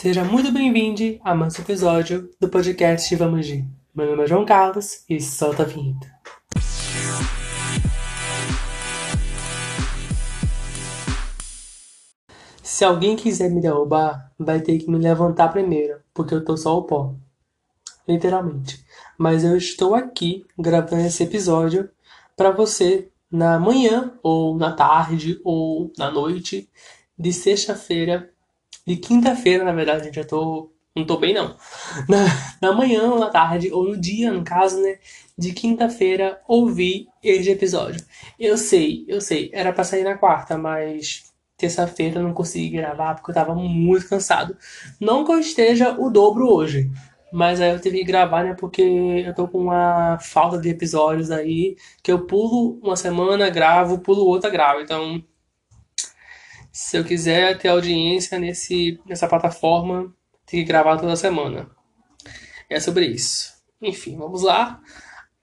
Seja muito bem-vindo a mais um episódio do podcast Vamos de. Meu nome é João Carlos e solta a vinheta. Se alguém quiser me derrubar, vai ter que me levantar primeiro, porque eu tô só o pó. Literalmente. Mas eu estou aqui gravando esse episódio para você na manhã, ou na tarde, ou na noite de sexta-feira, de quinta-feira, na verdade, gente, já tô. Não tô bem, não. Na, na manhã, na tarde, ou no dia, no caso, né? De quinta-feira, ouvir esse episódio. Eu sei, eu sei, era pra sair na quarta, mas terça-feira eu não consegui gravar porque eu tava muito cansado. Não que eu esteja o dobro hoje, mas aí eu tive que gravar, né? Porque eu tô com uma falta de episódios aí, que eu pulo uma semana, gravo, pulo outra, gravo. Então, se eu quiser ter audiência nesse, nessa plataforma, tem que gravar toda semana. É sobre isso. Enfim, vamos lá.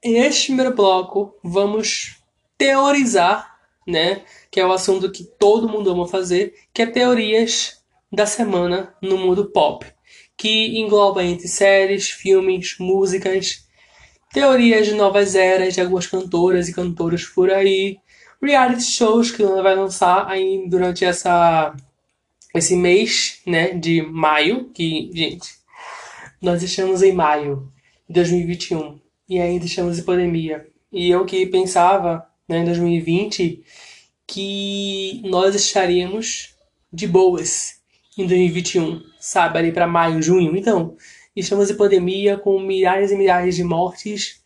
Neste primeiro bloco, vamos teorizar, né? Que é o assunto que todo mundo ama fazer, que é teorias da semana no mundo pop que engloba entre séries, filmes, músicas, teorias de novas eras de algumas cantoras e cantores por aí, reality shows que ela vai lançar aí durante essa esse mês, né, de maio, que, gente, nós estamos em maio de 2021 e ainda estamos em pandemia. E eu que pensava, né, em 2020 que nós estaríamos de boas em 2021 sabe, ali para maio, junho. Então, estamos em pandemia com milhares e milhares de mortes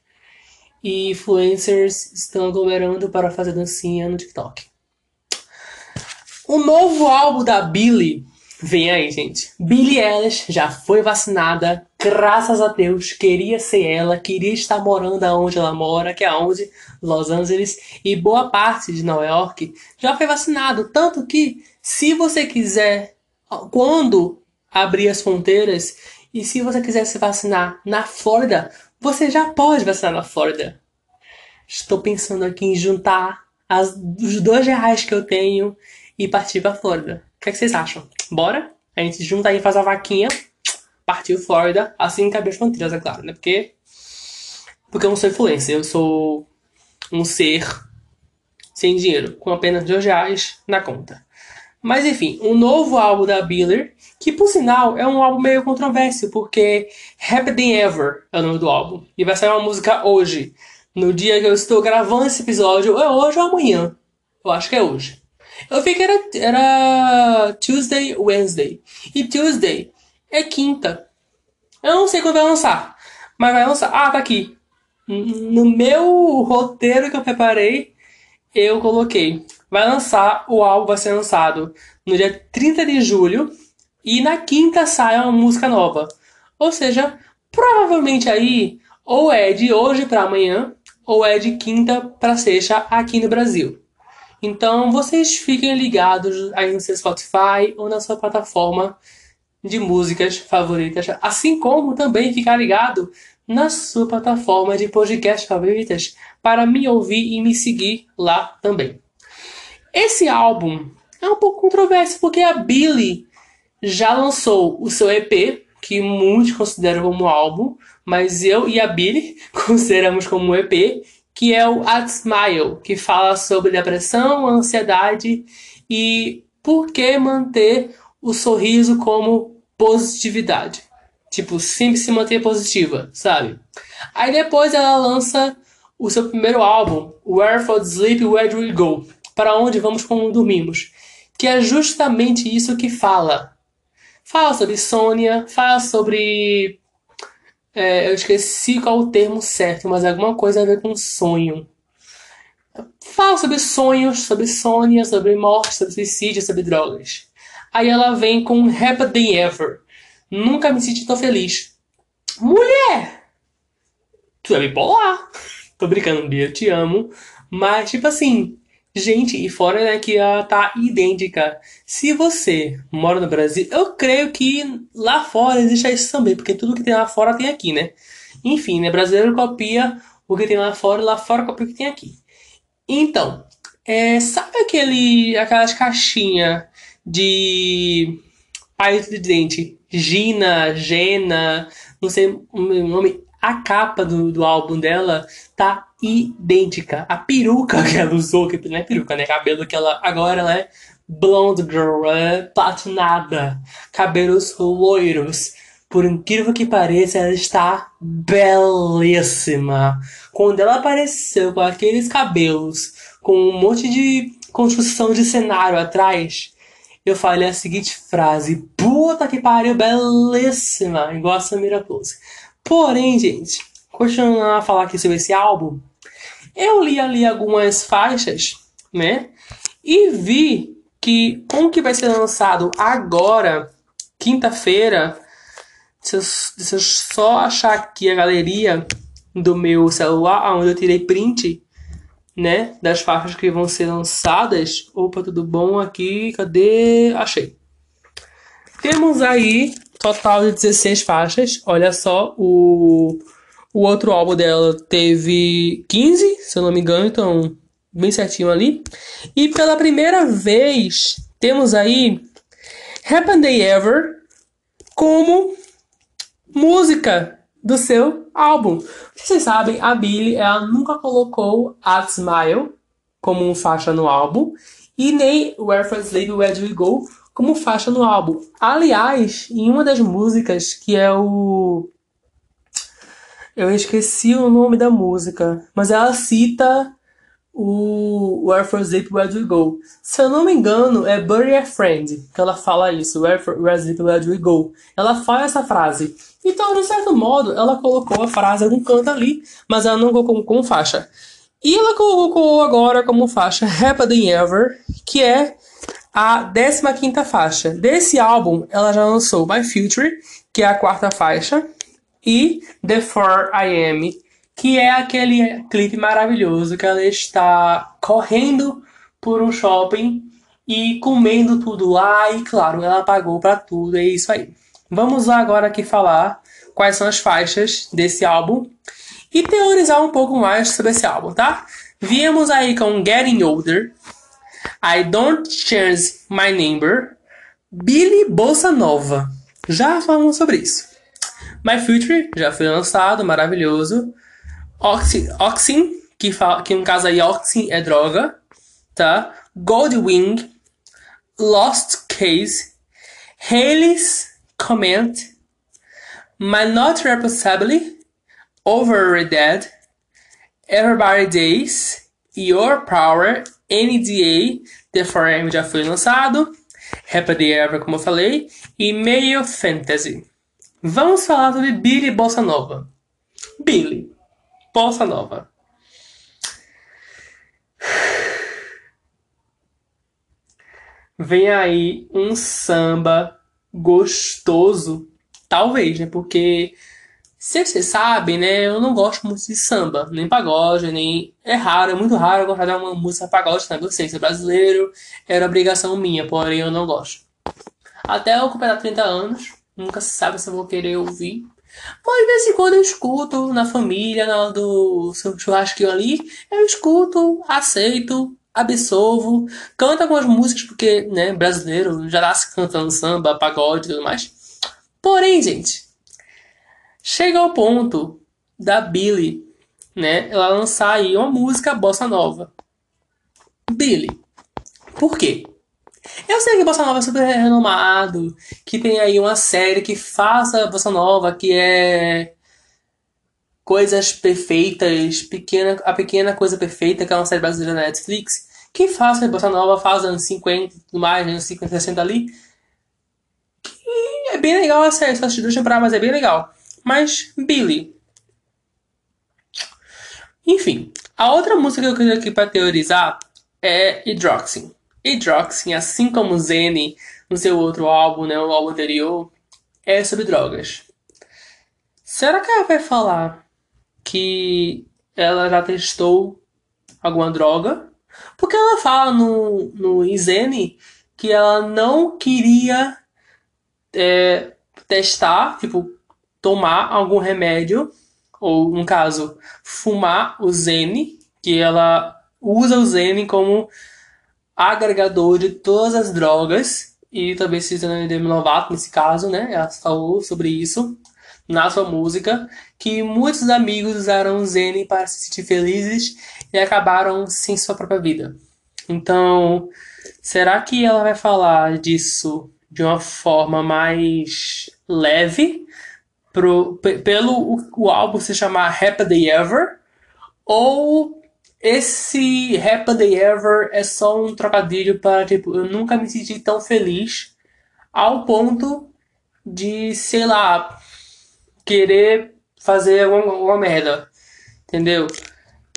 e influencers estão aglomerando para fazer dancinha no TikTok. O novo álbum da Billie vem aí, gente. Billie Eilish já foi vacinada, graças a Deus. Queria ser ela, queria estar morando aonde ela mora, que é onde? Los Angeles. E boa parte de Nova York já foi vacinado. Tanto que, se você quiser, quando abrir as fronteiras. E se você quiser se vacinar na Flórida, você já pode vacinar na Flórida. Estou pensando aqui em juntar as, os dois reais que eu tenho e partir para Flórida. O que, é que, vocês acham? Bora? A gente junta aí, faz a vaquinha, partiu Flórida, assim que abrir as fronteiras, é claro, né? Porque, porque eu não sou influencer, eu sou um ser sem dinheiro, com apenas dois reais na conta. Mas enfim, um novo álbum da Biller, que por sinal é um álbum meio controverso, porque Happy Than Ever é o nome do álbum. E vai sair uma música hoje. No dia que eu estou gravando esse episódio, é hoje ou amanhã? Eu acho que é hoje. Eu vi que era, era Tuesday, Wednesday. E Tuesday é quinta. Eu não sei quando vai lançar, mas vai lançar. Ah, tá aqui. No meu roteiro que eu preparei, eu coloquei vai lançar, o álbum vai ser lançado no dia 30 de julho e na quinta sai uma música nova. Ou seja, provavelmente aí ou é de hoje para amanhã ou é de quinta para sexta aqui no Brasil. Então vocês fiquem ligados aí no seu Spotify ou na sua plataforma de músicas favoritas, assim como também ficar ligado na sua plataforma de podcast favoritas para me ouvir e me seguir lá também. Esse álbum é um pouco controverso porque a Billie já lançou o seu EP, que muitos consideram como álbum, mas eu e a Billie consideramos como EP, que é o At Smile, que fala sobre depressão, ansiedade e por que manter o sorriso como positividade. Tipo, sempre se manter positiva, sabe? Aí depois ela lança o seu primeiro álbum, Where for Sleep, Where Do We Go? para onde vamos quando dormimos, que é justamente isso que fala. Fala sobre Sônia, fala sobre. É, eu esqueci qual o termo certo, mas alguma coisa a ver com sonho. Fala sobre sonhos, sobre Sônia, sobre morte, sobre suicídio, sobre drogas. Aí ela vem com Happy Than Ever. Nunca me senti tão feliz. Mulher! Tu é bipolar. Tô brincando, Bia, eu te amo. Mas, tipo assim, Gente, e fora né, que ela tá idêntica. Se você mora no Brasil, eu creio que lá fora existe isso também, porque tudo que tem lá fora tem aqui, né? Enfim, né? Brasileiro copia o que tem lá fora, lá fora copia o que tem aqui. Então, é, sabe aquele, aquelas caixinhas de a dente Gina, Gena, não sei o nome. A capa do, do álbum dela tá idêntica. A peruca que ela usou, que não é peruca, né? Cabelo que ela. Agora ela é blonde girl, é platinada. Cabelos loiros. Por incrível que pareça, ela está belíssima. Quando ela apareceu com aqueles cabelos, com um monte de construção de cenário atrás, eu falei a seguinte frase: Puta que pariu, belíssima! Igual a Samira Close. Porém, gente, continuando a falar aqui sobre esse álbum, eu li ali algumas faixas, né? E vi que um que vai ser lançado agora, quinta-feira, eu, se eu só achar aqui a galeria do meu celular, onde eu tirei print, né, das faixas que vão ser lançadas. Opa, tudo bom aqui? Cadê? Achei. Temos aí total de 16 faixas. Olha só, o, o outro álbum dela teve 15, se eu não me engano, então bem certinho ali. E pela primeira vez temos aí Happen Day Ever como música do seu álbum. Vocês sabem, a Billie ela nunca colocou a Smile como faixa no álbum e nem Where for Slave Where Do We Go como faixa no álbum. Aliás, em uma das músicas que é o eu esqueci o nome da música, mas ela cita o Where for Zip Where Do We Go. Se eu não me engano, é Bury a Friend que ela fala isso, Where for Where Zip Where Do We Go. Ela fala essa frase. Então, de certo modo, ela colocou a frase no canto ali, mas ela não colocou como, faixa. E ela colocou agora como faixa Happening Ever, que é a 15 faixa. Desse álbum, ela já lançou My Future, que é a quarta faixa, e The For I Am, que é aquele clipe maravilhoso que ela está correndo por um shopping e comendo tudo lá e claro, ela pagou para tudo, é isso aí. Vamos agora aqui falar quais são as faixas desse álbum e teorizar um pouco mais sobre esse álbum, tá? Viemos aí com Getting Older, I Don't Change My Number, Billy Bossa Nova. Já falamos sobre isso. My Future já foi lançado, maravilhoso. Oxy, Oxin, que, fala, que no caso aí Oxin é droga, tá? Goldwing, Lost Case, Haley's Comment, My Not Reposably, Overrated, Everybody Days, Your Power, NDA, The Forever já foi lançado, Happy Ever, como eu falei, e Meio Fantasy. Vamos falar sobre Billy Bossa Nova. Billy. Bossa Nova. Vem aí um samba gostoso, talvez, né? Porque se vocês sabem, né? Eu não gosto muito de samba, nem pagode, nem. É raro, é muito raro eu gostar de uma música pagode, né? Eu sei, ser brasileiro era obrigação minha, porém eu não gosto. Até eu completar 30 anos, nunca se sabe se eu vou querer ouvir. Mas de vez em quando eu escuto na família, na hora do seu churrasquinho ali, eu escuto, aceito, absolvo, canto algumas músicas, porque, né, brasileiro já nasce cantando samba, pagode e tudo mais. Porém, gente, chega ao ponto da Billy, né, ela lançar aí uma música bossa nova. Billy. Por quê? Eu sei que Bossa Nova é super renomado, que tem aí uma série que faça Bossa Nova, que é Coisas Perfeitas, pequena, a Pequena Coisa Perfeita, que é uma série brasileira na Netflix, que faça Bossa Nova, faz anos 50 e tudo mais, anos 50, 60 ali. Que é bem legal a série, só assisti duas temporadas, mas é bem legal. Mas, Billy. Enfim, a outra música que eu queria aqui pra teorizar é Hydroxyn, assim como Zene no seu outro álbum, né, o álbum anterior, é sobre drogas. Será que ela vai falar que ela já testou alguma droga? Porque ela fala no, no Zene que ela não queria é, testar, tipo, tomar algum remédio, ou no caso, fumar o Zene, que ela usa o Zene como agregador de todas as drogas e talvez seja Demi Lovato nesse caso, né? Ela falou sobre isso na sua música, que muitos amigos usaram Zen para se sentir felizes e acabaram sem sua própria vida. Então, será que ela vai falar disso de uma forma mais leve, pro, pelo o, o álbum se chamar Happy Day Ever? Ou esse Happy Day Ever é só um trocadilho para, tipo, eu nunca me senti tão feliz ao ponto de, sei lá, querer fazer alguma, alguma merda. Entendeu?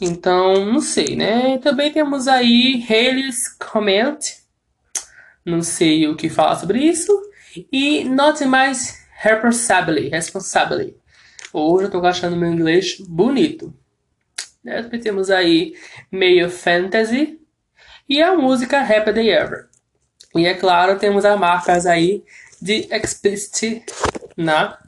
Então, não sei, né? Também temos aí Haley's Comment. Não sei o que falar sobre isso. E Not Mais Responsibly. Hoje eu tô achando meu inglês bonito. Né? Temos aí meio fantasy. E a música Happy Day Ever. E é claro, temos as marcas aí de explicit na,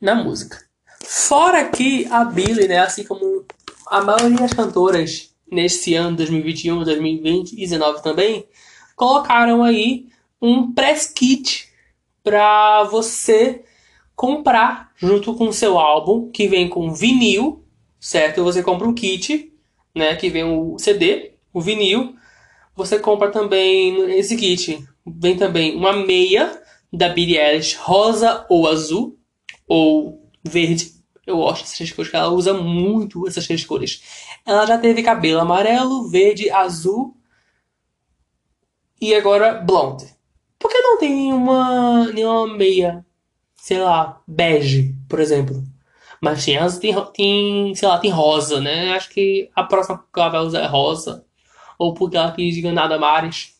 na música. Fora que a Billie, né, assim como a maioria das cantoras nesse ano 2021, 2020 e 2019 também, colocaram aí um press kit para você comprar junto com o seu álbum, que vem com vinil, certo? Você compra um kit, né, que vem o CD, o vinil. Você compra também esse kit, vem também uma meia da Billie Eilish, rosa ou azul ou verde eu gosto dessas cores, que ela usa muito essas três cores. Ela já teve cabelo amarelo, verde, azul e agora blonde. Por que não tem nenhuma, nenhuma meia, sei lá, bege, por exemplo? Mas tem, tem, tem, sei lá, tem rosa, né? Acho que a próxima que ela vai usar é rosa. Ou porque ela quis enganar Damares.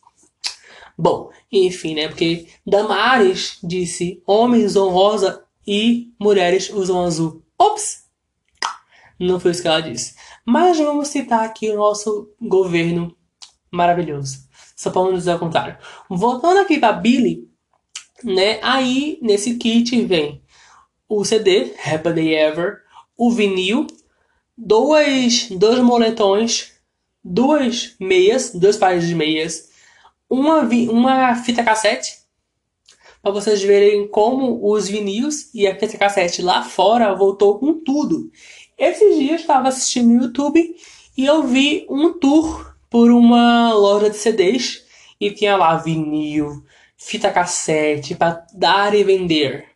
Bom, enfim, né? Porque Damares disse: homens usam rosa e mulheres usam azul. Ops! Não foi isso que ela disse. Mas vamos citar aqui o nosso governo maravilhoso. Só para não dizer o contrário. Voltando aqui para Billy, né? Aí nesse kit vem o CD, Happy Day Ever, o vinil, dois, dois moletões, duas meias, dois pares de meias, uma, uma fita cassete para vocês verem como os vinis e a fita cassete lá fora voltou com tudo. Esses dias eu estava assistindo no YouTube e eu vi um tour por uma loja de CDs e tinha lá vinil, fita cassete para dar e vender.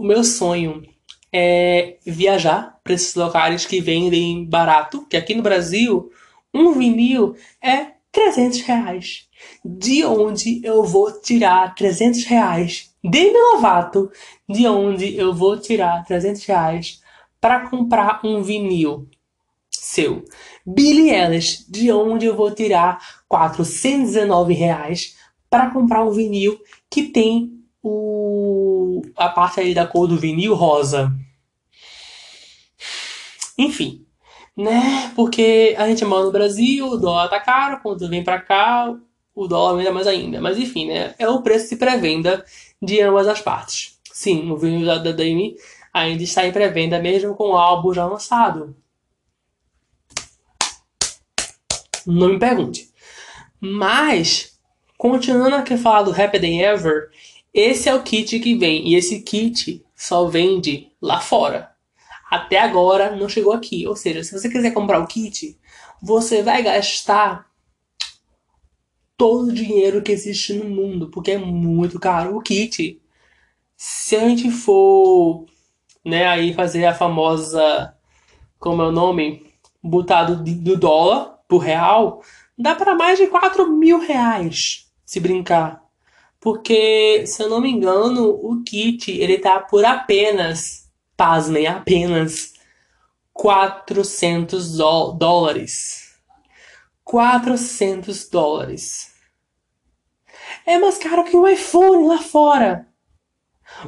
O meu sonho é viajar para esses locais que vendem barato, que aqui no Brasil um vinil é 300 reais. De onde eu vou tirar 300 reais Demi Lovato, de onde eu vou tirar 300 reais para comprar um vinil seu. Billie Eilish, de onde eu vou tirar 419 reais para comprar um vinil que tem o a parte aí da cor do vinil rosa. Enfim, né? Porque a gente mora no Brasil, o dólar tá caro, quando vem para cá, o dólar aumenta mais ainda. Mas enfim, né? É o preço de pré-venda de ambas as partes. Sim, o vinil da Dame ainda está em pré-venda, mesmo com o álbum já lançado. Não me pergunte. Mas, continuando aqui a falar do Happy Day Ever, esse é o kit que vem. E esse kit só vende lá fora. Até agora não chegou aqui. Ou seja, se você quiser comprar o kit, você vai gastar todo o dinheiro que existe no mundo, porque é muito caro o kit. Se a gente for, né, aí fazer a famosa, como é o nome, botado do dólar pro real, dá para mais de 4 mil reais, se brincar. Porque, se eu não me engano, o kit, ele tá por apenas, pasmem, apenas 400 dólares. 400 dólares é mais caro que um iPhone lá fora.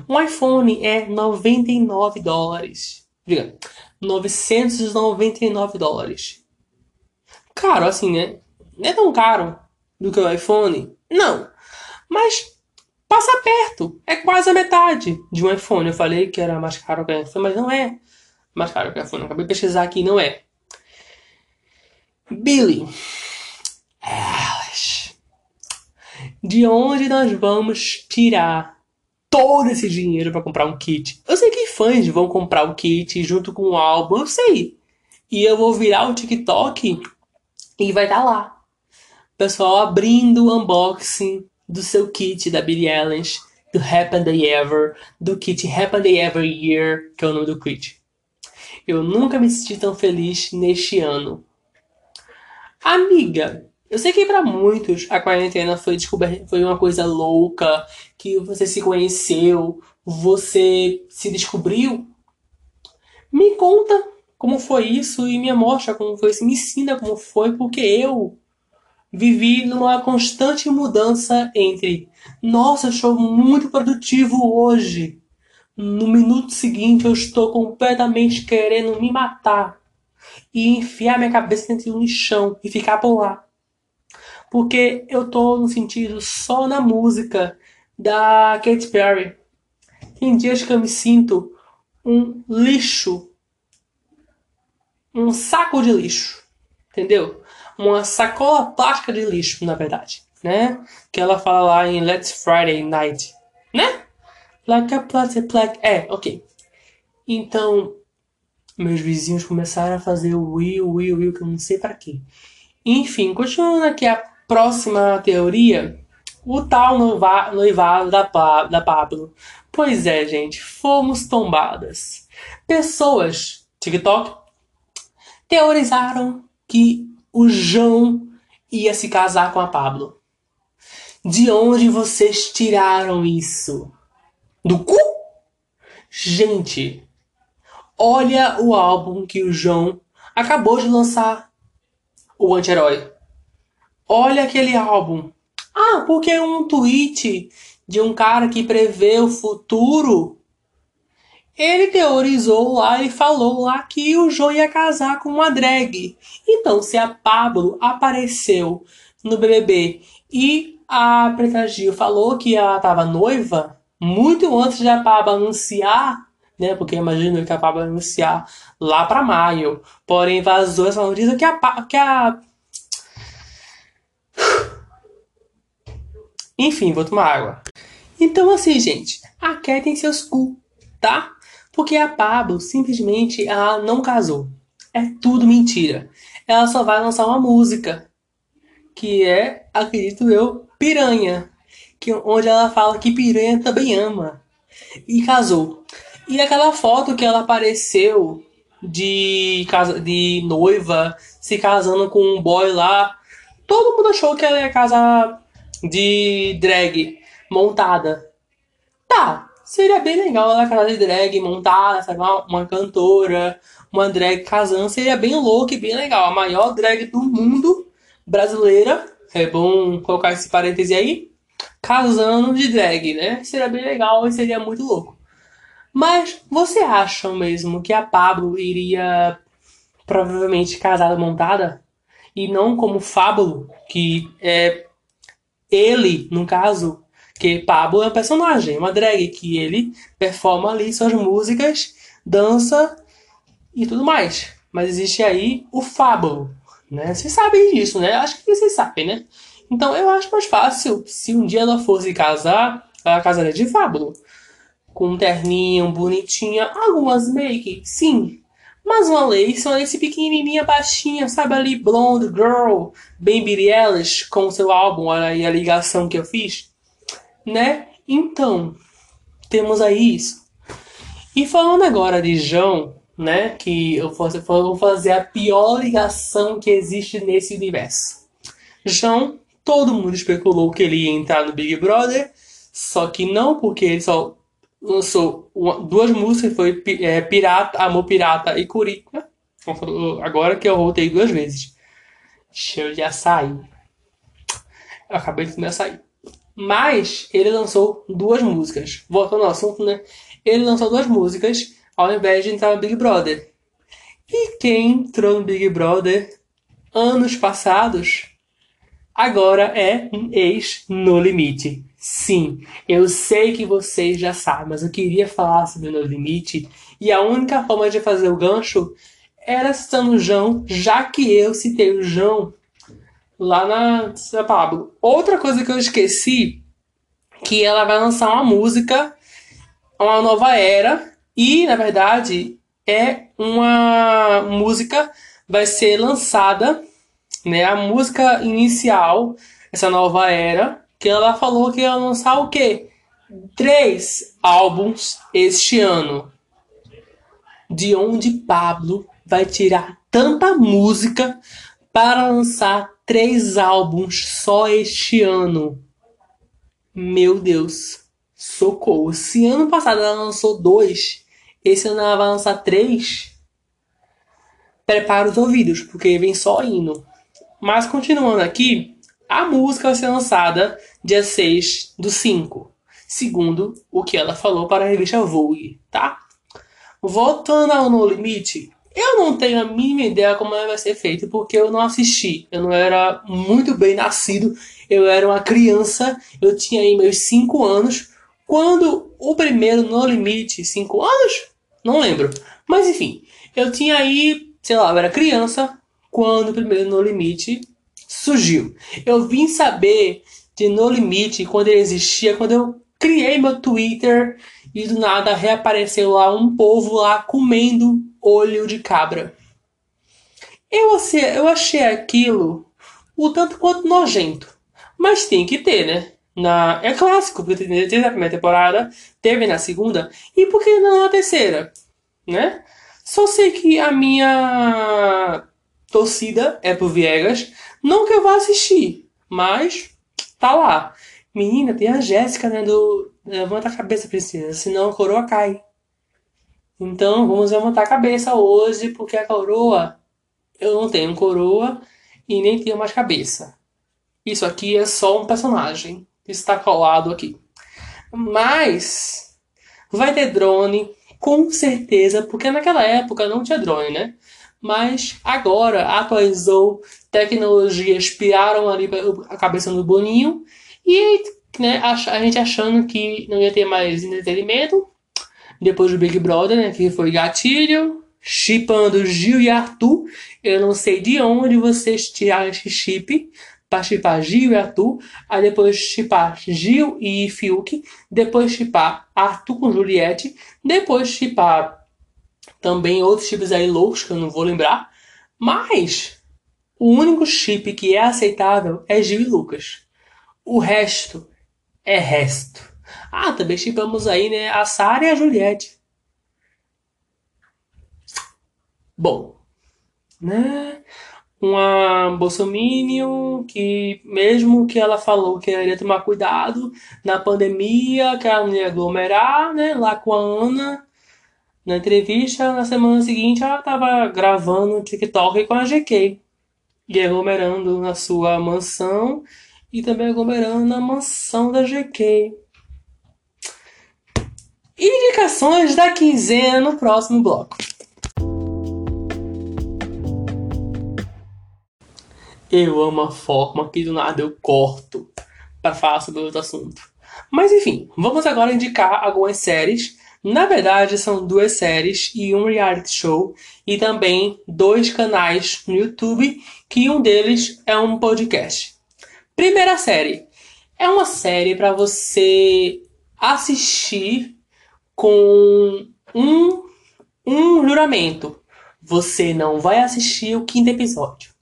Um iPhone é 99 dólares. Diga, 999 dólares. Caro assim, né? Não é tão caro do que o iPhone? Não. Mas passa perto. É quase a metade de um iPhone. Eu falei que era mais caro que o iPhone, mas não é mais caro que o iPhone. Acabei de pesquisar aqui, não é. Billy. de onde nós vamos tirar todo esse dinheiro para comprar um kit. Eu sei que fãs vão comprar o kit junto com o álbum, eu sei. E eu vou virar o TikTok e vai estar tá lá. Pessoal abrindo o unboxing do seu kit da Billie Eilish, do Happen Day Ever, do kit Happen Day Ever Year, que é o nome do kit. Eu nunca me senti tão feliz neste ano. Amiga, eu sei que para muitos a quarentena foi foi uma coisa louca, que você se conheceu, você se descobriu. Me conta como foi isso e me mostra como foi me ensina como foi, porque eu vivi numa constante mudança entre nossa, eu muito produtivo hoje. No minuto seguinte eu estou completamente querendo me matar e enfiar minha cabeça dentro de um lixão e ficar por lá porque eu tô no sentido só na música da Katy Perry. Tem dias que eu me sinto um lixo, um saco de lixo, entendeu? Uma sacola plástica de lixo, na verdade, né? Que ela fala lá em Let's Friday Night, né? Like a plastic black. É, ok. Então, meus vizinhos começaram a fazer o will, will, will, que eu não sei para quê. Enfim, continuando aqui a Próxima teoria, o tal noivado da, da Pablo. Pois é, gente, fomos tombadas. Pessoas, TikTok, teorizaram que o João ia se casar com a Pablo. De onde vocês tiraram isso? Do cu? Gente, olha o álbum que o João acabou de lançar. O anti-herói. Olha aquele álbum. Ah, porque é um tweet de um cara que prevê o futuro. Ele teorizou lá e falou lá que o João ia casar com uma drag. Então, se a Pablo apareceu no BBB e a Preta Gil falou que ela estava noiva, muito antes da Pablo anunciar, né? Porque imagino que a Pablo anunciar lá para maio. Porém, vazou essa notícia que a, que a Enfim, vou tomar água. Então, assim, gente, a Cat tem seus cu, tá? Porque a Pablo simplesmente ela não casou. É tudo mentira. Ela só vai lançar uma música que é, acredito eu, Piranha, que onde ela fala que Piranha também ama e casou. E aquela foto que ela apareceu de casa de noiva se casando com um boy lá, todo mundo achou que ela ia casar de drag montada. Tá, seria bem legal ela casar de drag montada, sabe? Uma, uma cantora, uma drag casando, seria bem louco e bem legal. A maior drag do mundo brasileira, é bom colocar esse parêntese aí, casando de drag, né? Seria bem legal e seria muito louco. Mas você acha mesmo que a Pablo iria provavelmente casada montada? E não como Fábulo, que é ele, no caso, que Pablo é um personagem, uma drag, que ele performa ali suas músicas, dança e tudo mais. Mas existe aí o Fábulo, né? Vocês sabem disso, né? Acho que vocês sabem, né? Então eu acho mais fácil, se um dia ela fosse casar, ela casaria de Fábulo. Com um terninho, bonitinha, algumas make, sim, mas uma Lace, uma Lace pequenininha, baixinha, sabe ali, Blonde Girl, bem Billie com seu álbum, olha aí a ligação que eu fiz, né? Então, temos aí isso. E falando agora de João, né, que eu vou fazer a pior ligação que existe nesse universo. João, todo mundo especulou que ele ia entrar no Big Brother, só que não porque ele só lançou duas músicas, foi é, Pirata, Amor Pirata e Curica. Agora que eu voltei duas vezes. Cheiro de açaí. Eu acabei de comer açaí. Mas ele lançou duas músicas. Voltando ao assunto, né? Ele lançou duas músicas ao invés de entrar no Big Brother. E quem entrou no Big Brother anos passados agora é um ex no limite. Sim, eu sei que vocês já sabem, mas eu queria falar sobre o No Limite e a única forma de fazer o gancho era citando o João, já que eu citei o João lá na Pablo. Outra coisa que eu esqueci que ela vai lançar uma música, uma nova era e, na verdade, é uma música vai ser lançada, né, a música inicial essa nova era, que ela falou que ia lançar o quê? Três álbuns este ano. De onde Pablo vai tirar tanta música para lançar três álbuns só este ano? Meu Deus, socorro. Se ano passado ela lançou dois, esse ano ela vai lançar três. Prepara os ouvidos, porque vem só hino. Mas continuando aqui, a música vai ser lançada dia 6 do 5, segundo o que ela falou para a revista Vogue, tá? Voltando ao No Limite, eu não tenho a mínima ideia como vai ser feito, porque eu não assisti. Eu não era muito bem nascido, eu era uma criança, eu tinha aí meus 5 anos. Quando o primeiro No Limite, 5 anos? Não lembro. Mas enfim, eu tinha aí, sei lá, eu era criança quando o primeiro No Limite surgiu. Eu vim saber de No Limite quando ele existia, quando eu criei meu Twitter e do nada reapareceu lá um povo lá comendo olho de cabra. Eu, eu achei aquilo o tanto quanto nojento. Mas tem que ter, né? Na, é clássico, porque teve na primeira temporada, teve na segunda, e por que não na terceira? Né? Só sei que a minha torcida é pro Viegas, não que eu vá assistir, mas tá lá. Menina, tem a Jéssica, né? Do Levanta a cabeça, princesa, senão a coroa cai. Então vamos levantar a cabeça hoje, porque a coroa. Eu não tenho coroa e nem tenho mais cabeça. Isso aqui é só um personagem que está colado aqui. Mas vai ter drone, com certeza, porque naquela época não tinha drone, né? mas agora atualizou, tecnologias piaram ali a cabeça do Boninho e né, a gente achando que não ia ter mais entretenimento depois do Big Brother, né, que foi gatilho, chipando Gil e Arthur. Eu não sei de onde vocês tiraram esse chip para chipar Gil e Arthur, aí depois chipar Gil e Fiuk, depois chipar Arthur com Juliette, depois chipar também outros chips aí loucos que eu não vou lembrar. Mas o único chip que é aceitável é Gil e Lucas. O resto é resto. Ah, também chipamos aí, né, a Sara e a Juliette. Bom, né? Uma bolsominion que, mesmo que ela falou que ela iria tomar cuidado na pandemia, que ela não ia aglomerar, né? Lá com a Ana, na entrevista, na semana seguinte, ela estava gravando TikTok com a GK. E aglomerando na sua mansão e também aglomerando na mansão da GK. Indicações da quinzena no próximo bloco. Eu amo a forma que do nada eu corto para falar sobre outro assunto. Mas enfim, vamos agora indicar algumas séries na verdade, são duas séries e um reality show, e também dois canais no YouTube, que um deles é um podcast. Primeira série. É uma série para você assistir com um, um juramento. Você não vai assistir o quinto episódio.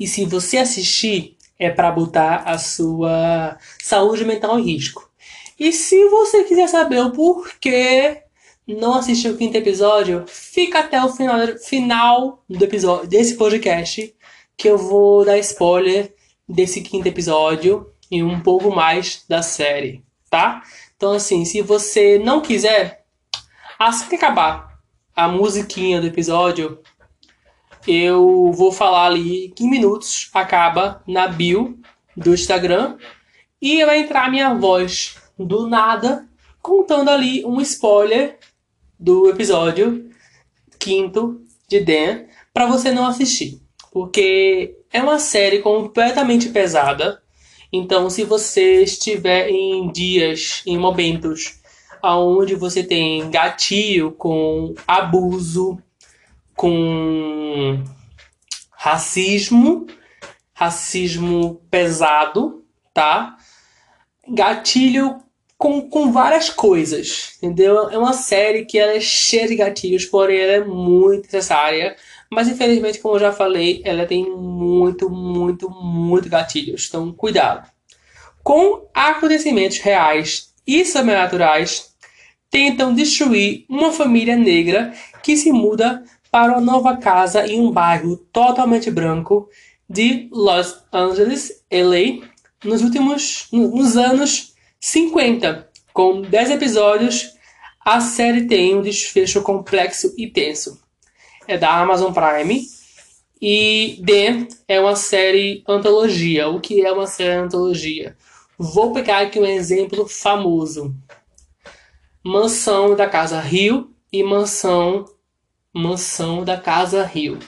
E se você assistir, é para botar a sua saúde mental em risco. E se você quiser saber o porquê não assistiu o quinto episódio, fica até o final, final do episódio desse podcast que eu vou dar spoiler desse quinto episódio e um pouco mais da série, tá? Então assim, se você não quiser, assim que acabar a musiquinha do episódio, eu vou falar ali 15 minutos, acaba na bio do Instagram e vai entrar a minha voz do nada, contando ali um spoiler do episódio quinto de Dan para você não assistir, porque é uma série completamente pesada. Então, se você estiver em dias, em momentos aonde você tem gatilho com abuso, com racismo, racismo pesado, tá? Gatilho com, com várias coisas, entendeu? É uma série que ela é cheia de gatilhos, porém ela é muito necessária. Mas infelizmente, como eu já falei, ela tem muito, muito, muito gatilhos. Então, cuidado. Com acontecimentos reais e sobrenaturais, tentam destruir uma família negra que se muda para uma nova casa em um bairro totalmente branco de Los Angeles, LA, nos últimos nos anos 50. Com 10 episódios, a série tem um desfecho complexo e tenso. É da Amazon Prime e The é uma série antologia. O que é uma série antologia? Vou pegar aqui um exemplo famoso. Mansão da Casa Rio e Mansão Mansão da Casa Rio.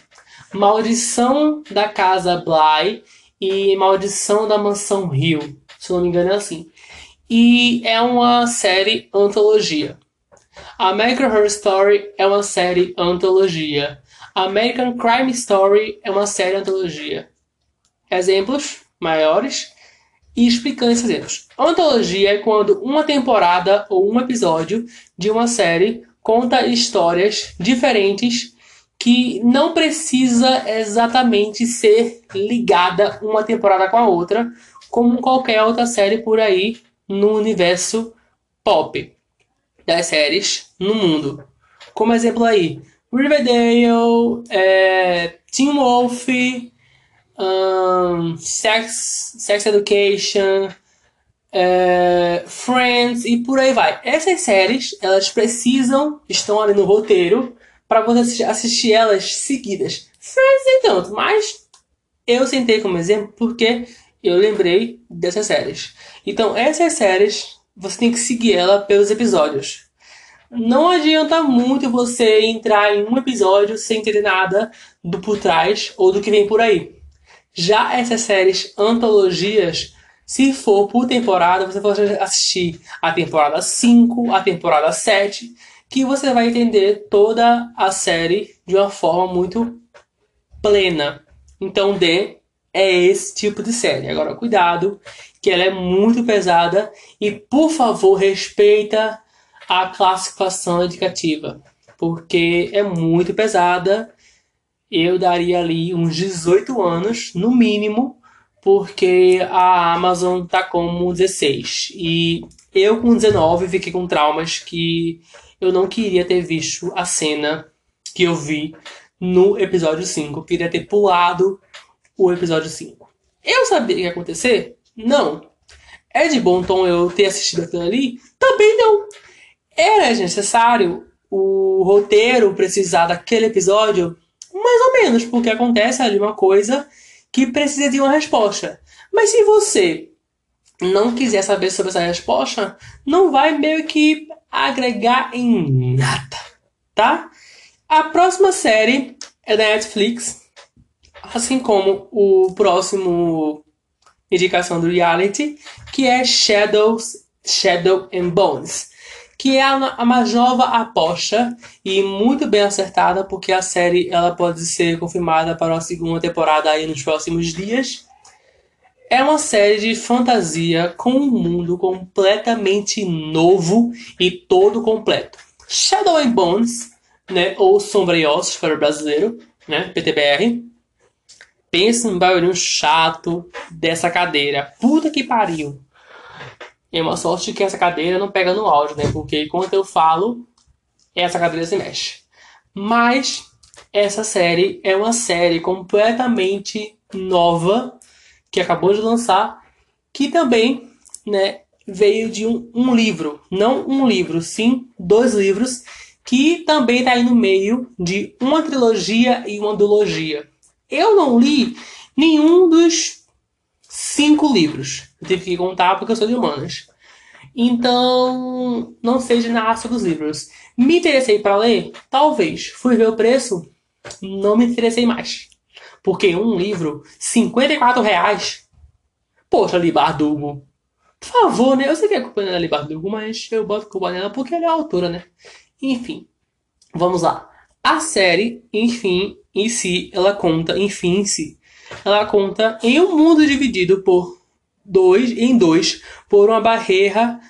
Maldição da Casa Bly e Maldição da Mansão Rio. Se não me engano é assim. E é uma série antologia. American Horror Story é uma série antologia. American Crime Story é uma série antologia. Exemplos maiores e explicando esses exemplos. Antologia é quando uma temporada ou um episódio de uma série conta histórias diferentes que não precisa exatamente ser ligada uma temporada com a outra, como qualquer outra série por aí no universo pop das séries no mundo. Como exemplo aí, Riverdale, é, Teen Wolf, um, Sex, Sex Education, é, Friends e por aí vai. Essas séries, elas precisam, estão ali no roteiro, para você assistir elas seguidas. Friends nem tanto, mas eu sentei como exemplo porque eu lembrei dessas séries. Então, essas séries, você tem que seguir ela pelos episódios. Não adianta muito você entrar em um episódio sem entender nada do por trás ou do que vem por aí. Já essas séries antologias, se for por temporada, você pode assistir a temporada 5, a temporada 7, que você vai entender toda a série de uma forma muito plena. Então, D é esse tipo de série. Agora, cuidado, que ela é muito pesada e, por favor, respeita a classificação indicativa, porque é muito pesada. Eu daria ali uns 18 anos, no mínimo, porque a Amazon tá como 16. E eu com 19 fiquei com traumas que eu não queria ter visto a cena que eu vi no episódio 5. Eu queria ter pulado o episódio 5. Eu sabia o que ia acontecer? Não. É de bom tom eu ter assistido aquilo ali? Também não. Era necessário o roteiro precisar daquele episódio? Mais ou menos, porque acontece ali uma coisa que precisa de uma resposta. Mas se você não quiser saber sobre essa resposta, não vai meio que agregar em nada, tá? A próxima série é da Netflix, assim como o próximo indicação do reality, que é Shadows, Shadow and Bones, que é uma nova aposta e muito bem acertada, porque a série ela pode ser confirmada para uma segunda temporada aí nos próximos dias. É uma série de fantasia com um mundo completamente novo e todo completo. Shadow and Bones, né, ou Sombra e Ossos para o brasileiro, né, PTBR. Pensa no barulhinho chato dessa cadeira. Puta que pariu. É uma sorte que essa cadeira não pega no áudio, né? Porque enquanto eu falo, essa cadeira se mexe. Mas essa série é uma série completamente nova que acabou de lançar, que também né, veio de um, um livro. Não um livro, sim dois livros, que também está aí no meio de uma trilogia e uma duologia. Eu não li nenhum dos cinco livros. Eu tive que contar porque eu sou de humanas. Então, não sei de nada sobre os livros. Me interessei para ler? Talvez. Fui ver o preço? Não me interessei mais. Porque um livro, 54 reais. Poxa, Libardugo. Por favor, né? Eu sei que é culpa da Libardugo, mas eu boto culpa nela porque ela é autora, né? Enfim, vamos lá. A série, enfim, em si, ela conta, enfim, em si. ela conta em um mundo dividido por dois em dois por uma barreira.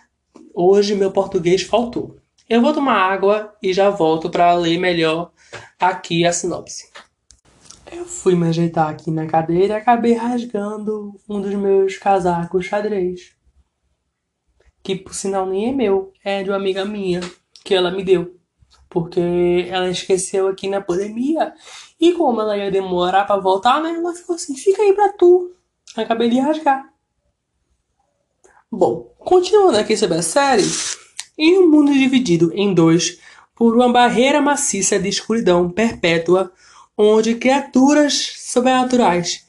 Hoje meu português faltou. Eu vou tomar água e já volto para ler melhor aqui a sinopse. Eu fui me ajeitar aqui na cadeira e acabei rasgando um dos meus casacos xadrez. Que por sinal nem é meu, é de uma amiga minha que ela me deu. Porque ela esqueceu aqui na pandemia. E como ela ia demorar para voltar, né? Ela ficou assim: fica aí pra tu. Acabei de rasgar. Bom, continuando aqui sobre a série, em um mundo dividido em dois por uma barreira maciça de escuridão perpétua, onde criaturas sobrenaturais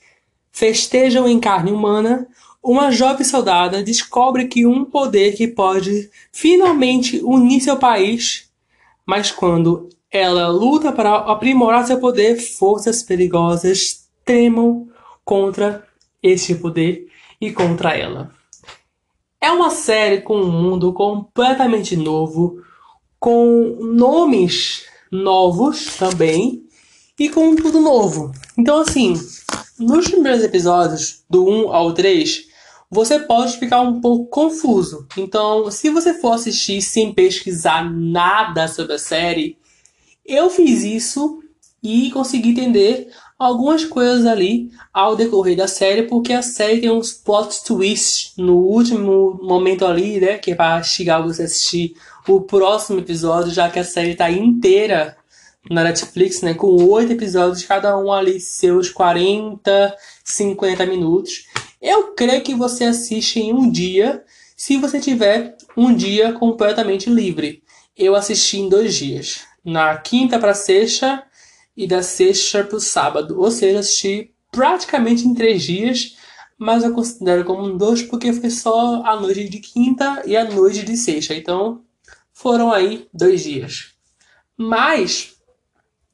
festejam em carne humana, uma jovem soldada descobre que um poder que pode finalmente unir seu país, mas quando ela luta para aprimorar seu poder, forças perigosas tremam contra este poder e contra ela. É uma série com um mundo completamente novo, com nomes novos também e com tudo novo. Então, assim, nos primeiros episódios, do 1 ao 3, você pode ficar um pouco confuso. Então, se você for assistir sem pesquisar nada sobre a série, eu fiz isso e consegui entender algumas coisas ali ao decorrer da série, porque a série tem uns plot twists no último momento ali, né? Que é pra instigar você assistir o próximo episódio, já que a série tá inteira na Netflix, né? Com oito episódios, cada um ali seus 40, 50 minutos. Eu creio que você assiste em um dia, se você tiver um dia completamente livre. Eu assisti em dois dias. Na quinta para sexta e da sexta para o sábado. Ou seja, assisti praticamente em três dias, mas eu considero como um dois porque foi só a noite de quinta e a noite de sexta. Então foram aí dois dias. Mas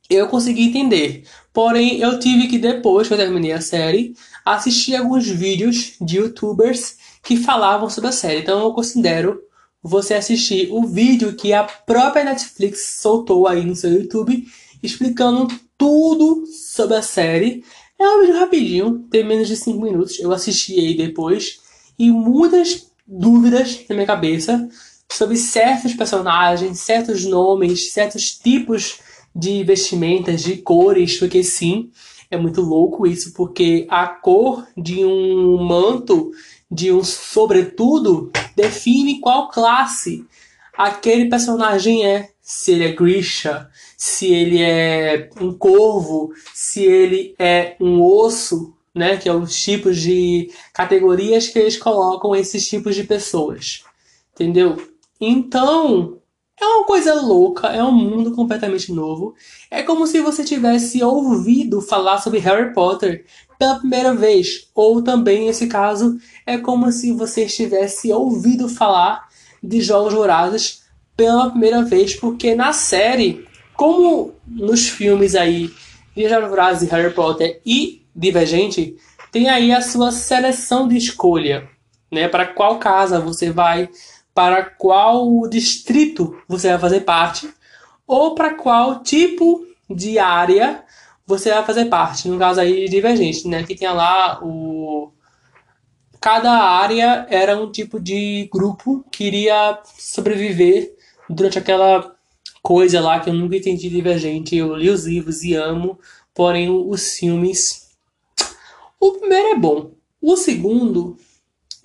eu consegui entender. Porém, eu tive que, depois que eu terminei a série, assistir alguns vídeos de youtubers que falavam sobre a série. Então eu considero você assistir o vídeo que a própria Netflix soltou aí no seu YouTube explicando tudo sobre a série. É um vídeo rapidinho, tem menos de 5 minutos. Eu assisti aí depois e muitas dúvidas na minha cabeça sobre certos personagens, certos nomes, certos tipos de vestimentas, de cores, porque sim, é muito louco isso, porque a cor de um manto, de um sobretudo, define qual classe aquele personagem é. Se ele é Grisha, se ele é um corvo, se ele é um osso, né? Que é os tipos de categorias que eles colocam esses tipos de pessoas. Entendeu? Então, é uma coisa louca, é um mundo completamente novo. É como se você tivesse ouvido falar sobre Harry Potter pela primeira vez. Ou também, nesse caso, é como se você estivesse ouvido falar de Jogos Vorazes pela primeira vez, porque na série, como nos filmes aí de Jogos Vorazes, Harry Potter e Divergente, tem aí a sua seleção de escolha, né? Para qual casa você vai, para qual distrito você vai fazer parte, ou para qual tipo de área você vai fazer parte. No caso aí, Divergente, né? Que tem lá o cada área era um tipo de grupo que iria sobreviver durante aquela coisa lá que eu nunca entendi Divergente. Eu li os livros e amo, porém os filmes. O primeiro é bom. O segundo,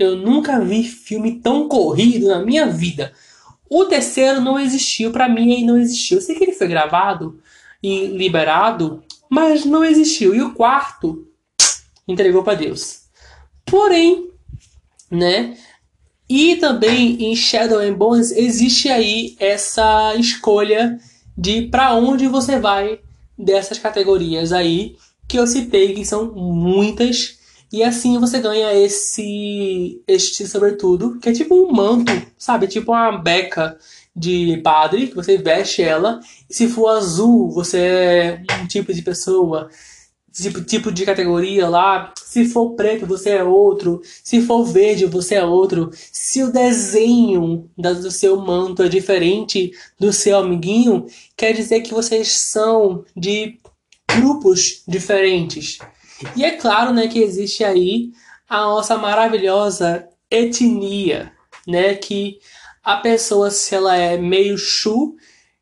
eu nunca vi filme tão corrido na minha vida. O terceiro não existiu, para mim aí não existiu. Eu sei que ele foi gravado e liberado, mas não existiu. E o quarto entregou para Deus. Porém, né? E também em Shadow and Bones existe aí essa escolha de para onde você vai dessas categorias aí que eu citei, que são muitas. E assim você ganha esse este sobretudo, que é tipo um manto, sabe? Tipo uma beca de padre, que você veste ela. E se for azul, você é um tipo de pessoa tipo, tipo de categoria lá. Se for preto, você é outro. Se for verde, você é outro. Se o desenho do seu manto é diferente do seu amiguinho, quer dizer que vocês são de grupos diferentes. E é claro, né, que existe aí a nossa maravilhosa etnia, né, que a pessoa se ela é meio chu,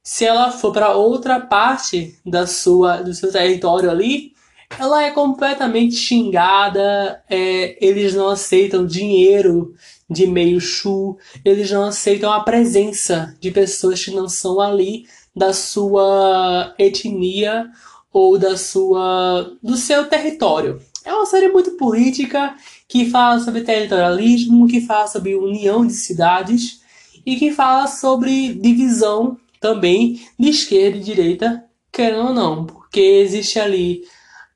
se ela for para outra parte da sua do seu território ali, ela é completamente xingada, é, eles não aceitam dinheiro de meio chu, eles não aceitam a presença de pessoas que não são ali da sua etnia ou da sua do seu território. É uma série muito política que fala sobre territorialismo, que fala sobre união de cidades e que fala sobre divisão também de esquerda e direita, querendo ou não, porque existe ali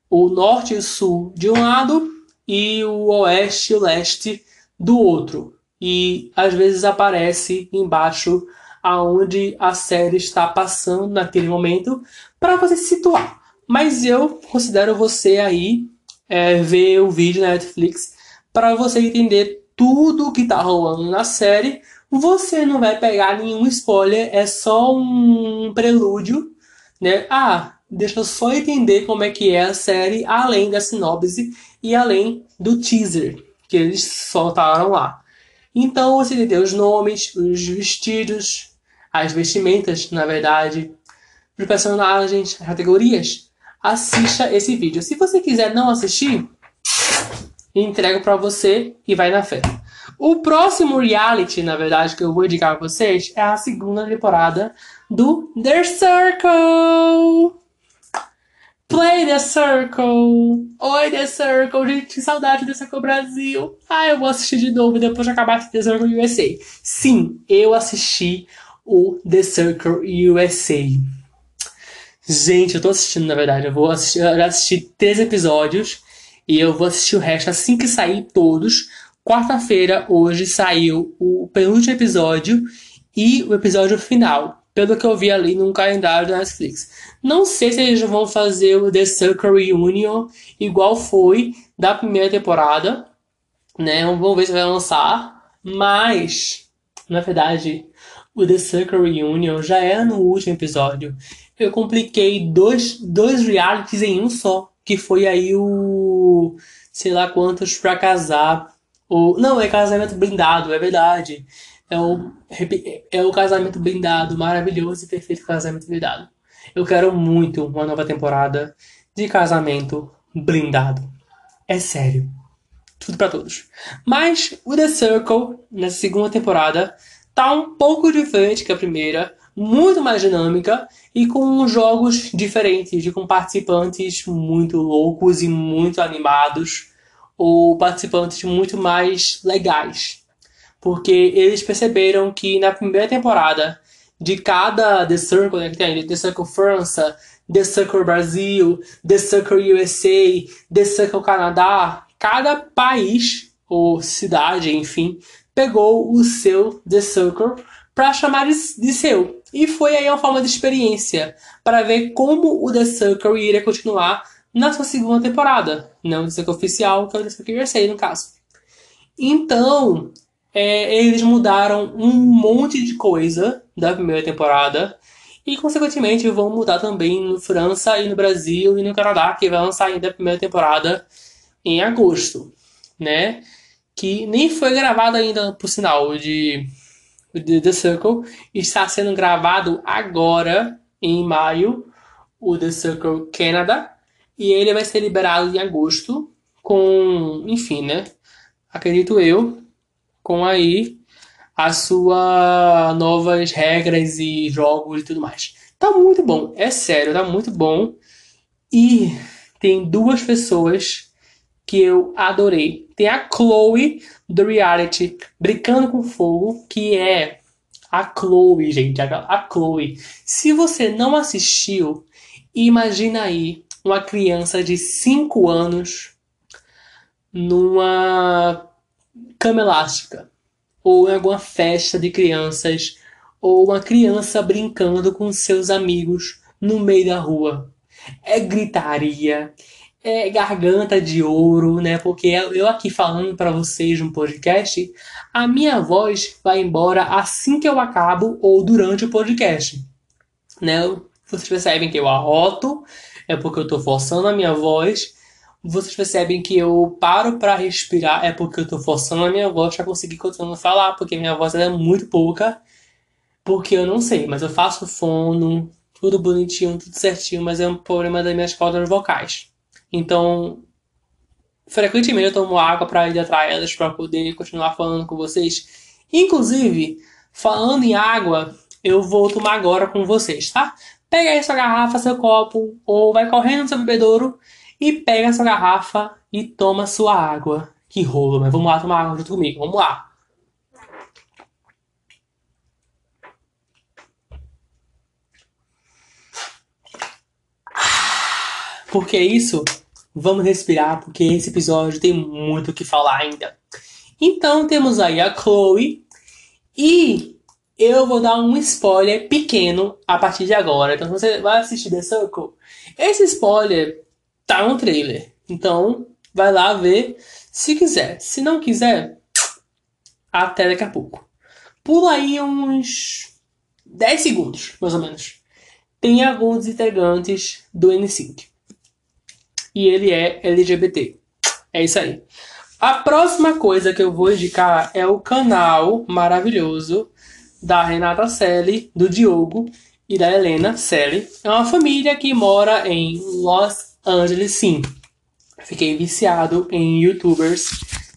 o norte e o sul de um lado e o oeste e o leste do outro. E às vezes aparece embaixo aonde a série está passando naquele momento para você se situar. Mas eu considero você aí é, ver o vídeo na Netflix para você entender tudo que está rolando na série. Você não vai pegar nenhum spoiler, é só um prelúdio, né? Ah, deixa eu só entender como é que é a série, além da sinopse e além do teaser que eles soltaram lá. Então você entendeu os nomes, os vestidos, as vestimentas, na verdade, os personagens, as categorias, assista esse vídeo. Se você quiser não assistir, entrego para você e vai na fé. O próximo reality, na verdade, que eu vou indicar para vocês é a segunda temporada do The Circle. Play The Circle! Oi, The Circle! Gente, que saudade The Circle Brasil! Ah, eu vou assistir de novo depois de acabar The Circle USA. Sim, eu assisti o The Circle USA. Gente, eu tô assistindo, na verdade. Eu vou assistir, eu já assisti três episódios e eu vou assistir o resto assim que sair todos. Quarta-feira, hoje, saiu o penúltimo episódio e o episódio final. Pelo que eu vi ali no calendário da Netflix. Não sei se eles vão fazer o The Circle Reunion igual foi da primeira temporada. Né? Vamos ver se vai lançar. Mas, na verdade, o The Circle Reunion já era no último episódio. Eu compliquei dois, dois realities em um só. Que foi aí o. sei lá quantos pra casar. O, não, é casamento blindado, é verdade. É o, é o casamento blindado, maravilhoso e perfeito casamento blindado. Eu quero muito uma nova temporada de casamento blindado. É sério. Tudo para todos. Mas o The Circle, nessa segunda temporada, tá um pouco diferente que a primeira, muito mais dinâmica e com jogos diferentes, e com participantes muito loucos e muito animados, ou participantes muito mais legais. Porque eles perceberam que na primeira temporada de cada The Circle, né, que tem The Circle França, The Circle Brasil, The Circle USA, The Circle Canadá, cada país ou cidade, enfim, pegou o seu The Circle para chamar de seu. E foi aí uma forma de experiência para ver como o The Circle iria continuar na sua segunda temporada. Não The Circle oficial, que é o The Circle USA, no caso. Então, é, eles mudaram um monte de coisa da primeira temporada. E, consequentemente, vão mudar também no França e no Brasil e no Canadá, que vai lançar ainda a primeira temporada em agosto, né? que nem foi gravado ainda, por sinal, de, de The Circle. Está sendo gravado agora, em maio, o The Circle Canada. E ele vai ser liberado em agosto, com, enfim, né? Acredito eu, com aí as suas novas regras e jogos e tudo mais. Tá muito bom, é sério, tá muito bom. E tem duas pessoas que eu adorei. Tem a Chloe do reality Brincando com Fogo, que é a Chloe, gente. A Chloe. Se você não assistiu, imagina aí uma criança de 5 anos numa cama elástica, ou em alguma festa de crianças, ou uma criança brincando com seus amigos no meio da rua. É gritaria, é, garganta de ouro, né? Porque eu aqui falando para vocês no podcast, a minha voz vai embora assim que eu acabo ou durante o podcast, né? Vocês percebem que eu arroto, é porque eu tô forçando a minha voz, vocês percebem que eu paro para respirar, é porque eu tô forçando a minha voz para conseguir continuar falar, porque minha voz é muito pouca, porque eu não sei, mas eu faço fono, tudo bonitinho, tudo certinho, mas é um problema das minhas cordas vocais. Então, frequentemente eu tomo água para hidratar elas para poder continuar falando com vocês. Inclusive, falando em água, eu vou tomar agora com vocês, tá? Pega aí sua garrafa, seu copo, ou vai correndo no seu bebedouro e pega sua garrafa e toma sua água. Que rolo, mas vamos lá tomar água junto comigo, vamos lá. Porque é isso Vamos respirar, porque esse episódio tem muito o que falar ainda. Então temos aí a Chloe e eu vou dar um spoiler pequeno a partir de agora. Então você vai assistir The Circle. Esse spoiler tá no trailer. Então vai lá ver se quiser. Se não quiser, até daqui a pouco. Pula aí uns 10 segundos, mais ou menos. Tem alguns integrantes do NSYNC e ele é LGBT. É isso aí. A próxima coisa que eu vou indicar é o canal maravilhoso da Renata Selle, do Diogo e da Helena Selle. É uma família que mora em Los Angeles, sim. Fiquei viciado em youtubers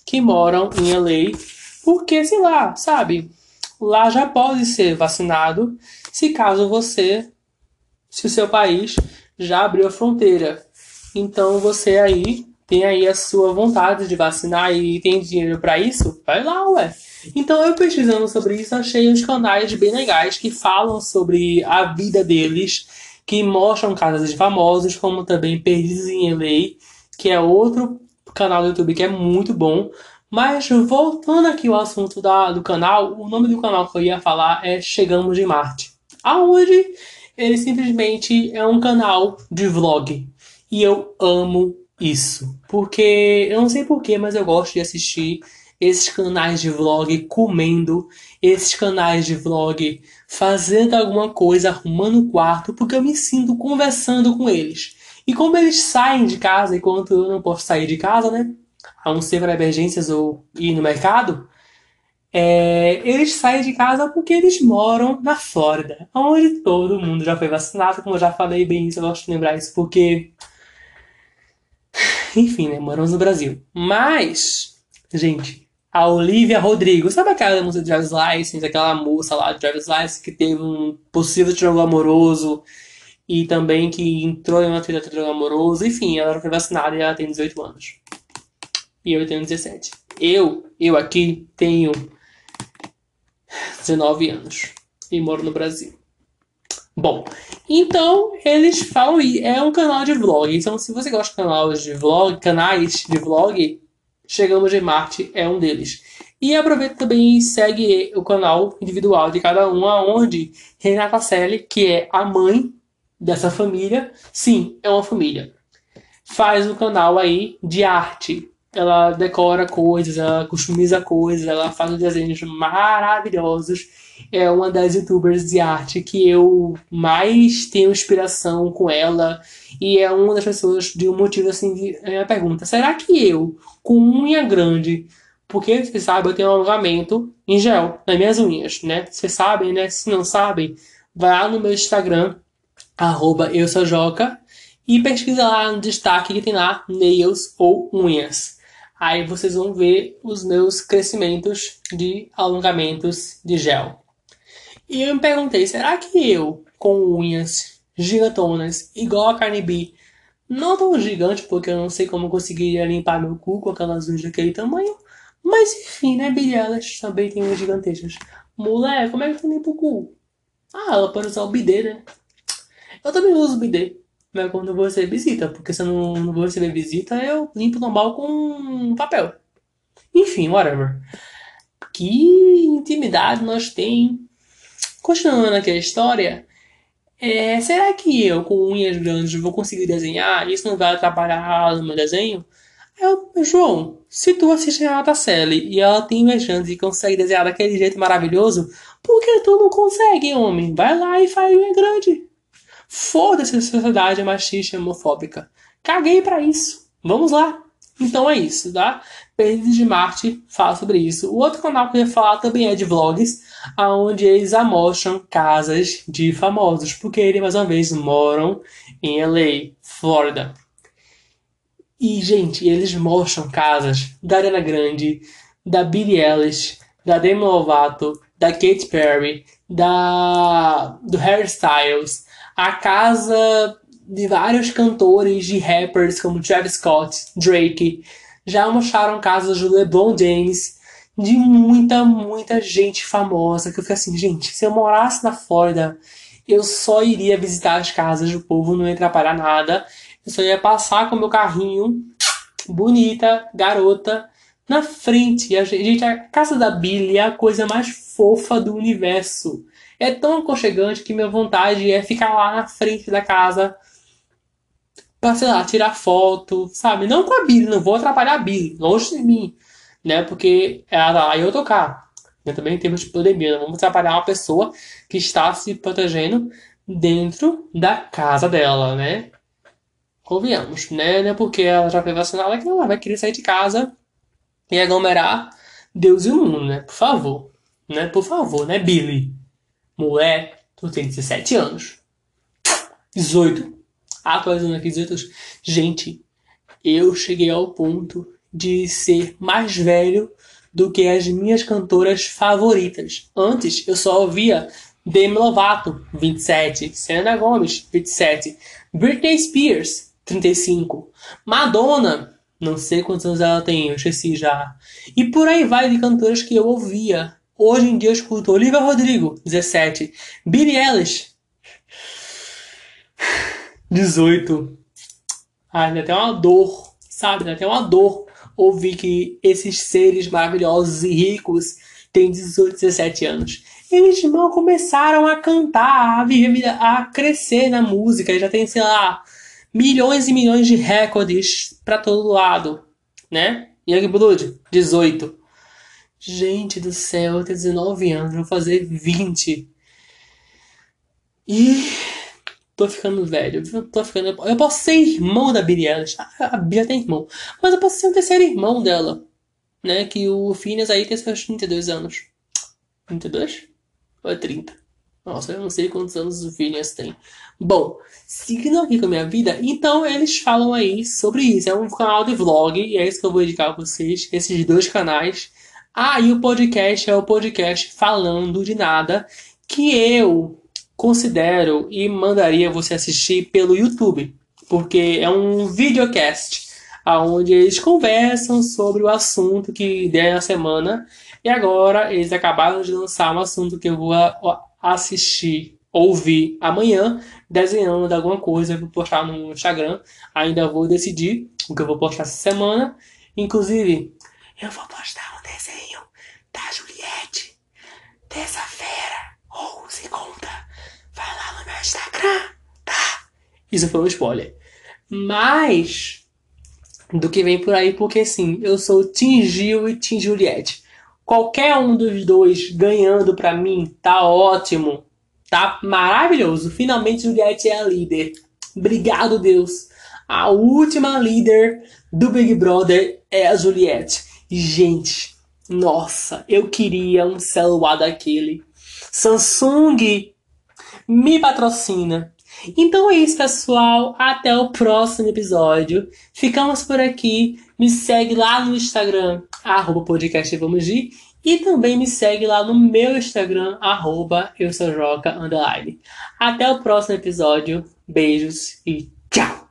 que moram em LA, porque, sei lá, sabe? Lá já pode ser vacinado se caso você, se o seu país já abriu a fronteira. Então você aí tem aí a sua vontade de vacinar e tem dinheiro para isso, vai lá, ué. Então eu pesquisando sobre isso, achei uns canais bem legais que falam sobre a vida deles, que mostram casas de famosos, como também Perdidos em LA, que é outro canal do YouTube que é muito bom. Mas voltando aqui ao assunto da, do canal, o nome do canal que eu ia falar é Chegamos de Marte. Aonde ele simplesmente é um canal de vlog. E eu amo isso. Porque eu não sei porquê, mas eu gosto de assistir esses canais de vlog comendo, esses canais de vlog fazendo alguma coisa, arrumando o quarto, porque eu me sinto conversando com eles. E como eles saem de casa enquanto eu não posso sair de casa, né? A não ser para emergências ou ir no mercado, é, eles saem de casa porque eles moram na Flórida, onde todo mundo já foi vacinado, como eu já falei bem isso, eu gosto de lembrar isso, porque enfim, né? Moramos no Brasil. Mas, gente, a Olivia Rodrigo, sabe aquela música de Driver's License, aquela moça lá de Driver's License que teve um possível triângulo amoroso e também que entrou em uma trilha triângulo amoroso, enfim, ela foi vacinada e ela tem 18 anos. E eu tenho 17. Eu, eu aqui tenho 19 anos e moro no Brasil. Bom, então eles falam e é um canal de vlog. Então, se você gosta de canais de vlog, canais de vlog, Chegamos de Marte é um deles. E aproveita também e segue o canal individual de cada um, aonde Renata Selle, que é a mãe dessa família, sim, é uma família, faz um canal aí de arte. Ela decora coisas, ela customiza coisas, ela faz desenhos maravilhosos é uma das youtubers de arte que eu mais tenho inspiração com ela. E é uma das pessoas de um motivo assim de a minha pergunta. Será que eu com unha grande porque você sabe eu tenho um alongamento em gel nas minhas unhas né? Vocês sabem né? Se não sabem vai lá no meu Instagram arroba eu sou Joca e pesquisa lá no destaque que tem lá nails ou unhas. Aí vocês vão ver os meus crescimentos de alongamentos de gel e eu me perguntei, será que eu, com unhas gigantonas, igual a Carne B, não tão gigante, porque eu não sei como eu conseguiria limpar meu cu com aquelas unhas daquele tamanho, mas enfim, né, Eilish também tem unhas gigantescas. Mulher, como é que tu limpa o cu? Ah, ela pode usar o bidê, né? Eu também uso o bidê, mas quando você visita, porque se eu não, não vou receber visita, eu limpo normal com papel. Enfim, whatever. Que intimidade nós tem Continuando aqui a história, é, será que eu, com unhas grandes, vou conseguir desenhar? Isso não vai atrapalhar no meu desenho? Eu, João, se tu assiste a Renata e ela tem unhas grandes e consegue desenhar daquele jeito maravilhoso, por que tu não consegue, homem? Vai lá e faz unha grande. Foda-se a sociedade machista e homofóbica. Caguei para isso. Vamos lá! Então é isso, tá? Perdidos de Marte fala sobre isso. O outro canal que eu ia falar também é de vlogs, onde eles amostram casas de famosos, porque eles, mais uma vez, moram em LA, Flórida. E, gente, eles mostram casas da Ariana Grande, da Billie Eilish, da Demi Lovato, da Katy Perry, da do Harry Styles, a casa de vários cantores de rappers como Travis Scott, Drake, já mostraram casas do LeBron James, de muita, muita gente famosa, que eu fiquei assim, gente, se eu morasse na Flórida, eu só iria visitar as casas do povo, não ia atrapalhar nada, eu só ia passar com meu carrinho, bonita, garota, na frente. A gente, a casa da Billy é a coisa mais fofa do universo. É tão aconchegante que minha vontade é ficar lá na frente da casa pra, sei lá, tirar foto, sabe? Não com a Billy, não vou atrapalhar a Billy, longe de mim, né? Porque ela tá lá eu tocar. Eu também em termos de pandemia, não vamos atrapalhar uma pessoa que está se protegendo dentro da casa dela, né? Convenhamos, né? Não é porque ela já foi vacinada que ela vai querer sair de casa e aglomerar Deus e o mundo, né? Por favor. Né? Por favor, né, Billy? Mulher, tu tem 17 anos. 18. Atualizando aqui 18 anos. Gente, eu cheguei ao ponto de ser mais velho do que as minhas cantoras favoritas. Antes, eu só ouvia Demi Lovato, 27. Selena Gomez, 27. Britney Spears, 35. Madonna, não sei quantos anos ela tem, eu esqueci já. E por aí vai de cantoras que eu ouvia. Hoje em dia eu escuto Olivia Rodrigo, 17. Billie Eilish, 18. Ai, dá até uma dor, sabe? Dá até uma dor ouvir que esses seres maravilhosos e ricos têm 18, 17 anos. Eles mal começaram a cantar, a viver, a crescer na música. Já tem, sei lá, milhões e milhões de recordes para todo lado, né? Youngblood, 18. Gente do céu, eu tenho 19 anos, vou fazer 20. E tô ficando velho, tô ficando. Eu posso ser irmão da Billie Eilish. A Bia tem irmão. Mas eu posso ser o terceiro irmão dela. Né? Que o Phineas aí tem seus 32 anos. 32? Ou é 30? Nossa, eu não sei quantos anos o Phineas tem. Bom, seguindo aqui com a minha vida, então eles falam aí sobre isso. É um canal de vlog, e é isso que eu vou indicar a vocês, esses dois canais. Ah, e o podcast é o podcast Falando de Nada, que eu considero e mandaria você assistir pelo YouTube, porque é um videocast onde eles conversam sobre o assunto que der na semana. E agora eles acabaram de lançar um assunto que eu vou assistir ouvir amanhã desenhando alguma coisa para postar no Instagram. Ainda vou decidir o que eu vou postar essa semana. Inclusive, eu vou postar um desenho da Juliette terça-feira ou segunda. Instagram, tá? Isso foi um spoiler. Mas do que vem por aí, porque sim, eu sou Tim Gil e Tim Juliette. Qualquer um dos dois ganhando pra mim tá ótimo. Tá maravilhoso. Finalmente Juliette é a líder. Obrigado, Deus. A última líder do Big Brother é a Juliette. gente, nossa, eu queria um celular daquele. Samsung me patrocina. Então é isso, pessoal. Até o próximo episódio. Ficamos por aqui. Me segue lá no Instagram, arroba podcast Vamos. E também me segue lá no meu Instagram, arroba eu sou Joca, underline. Até o próximo episódio. Beijos e tchau!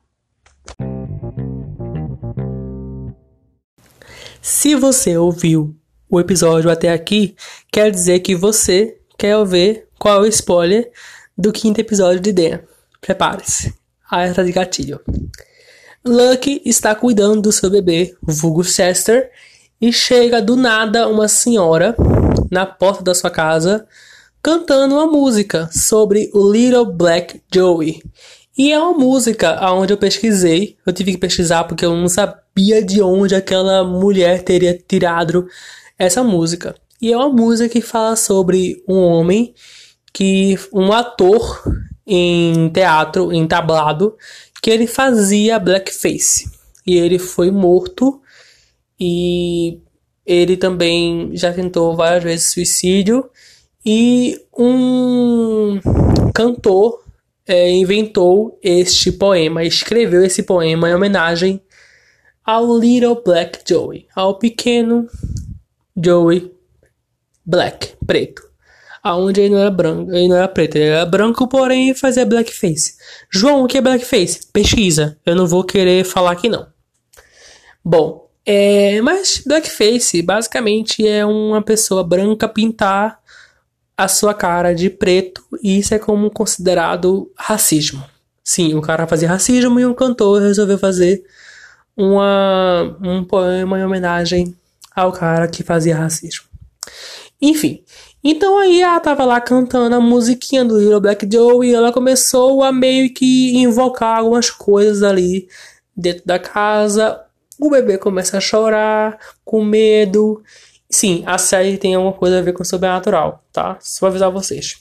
Se você ouviu o episódio até aqui, quer dizer que você quer ver qual é o spoiler do quinto episódio de Den. Prepare-se. Alerta de gatilho. Lucky está cuidando do seu bebê, vulgo Chester, e chega do nada uma senhora na porta da sua casa cantando uma música sobre o Little Black Joey. E é uma música aonde eu pesquisei, eu tive que pesquisar porque eu não sabia de onde aquela mulher teria tirado essa música. E é uma música que fala sobre um homem que um ator em teatro, em tablado, que ele fazia blackface. e ele foi morto e ele também já tentou várias vezes suicídio e um cantor é, inventou este poema, escreveu esse poema em homenagem ao Little Black Joey, ao pequeno Joey Black, preto. Aonde ele não era branco, ele não era preto, ele era branco, porém fazia blackface. João, o que é blackface? Pesquisa. Eu não vou querer falar aqui não. Bom, é, mas blackface basicamente é uma pessoa branca pintar a sua cara de preto e isso é como considerado racismo. Sim, o cara fazia racismo e um cantor resolveu fazer uma, um poema em homenagem ao cara que fazia racismo. Enfim, então aí ela tava lá cantando a musiquinha do Little Black Joe e ela começou a meio que invocar algumas coisas ali dentro da casa. O bebê começa a chorar, com medo, Sim, a série tem alguma coisa a ver com o sobrenatural, tá? Só vou avisar vocês.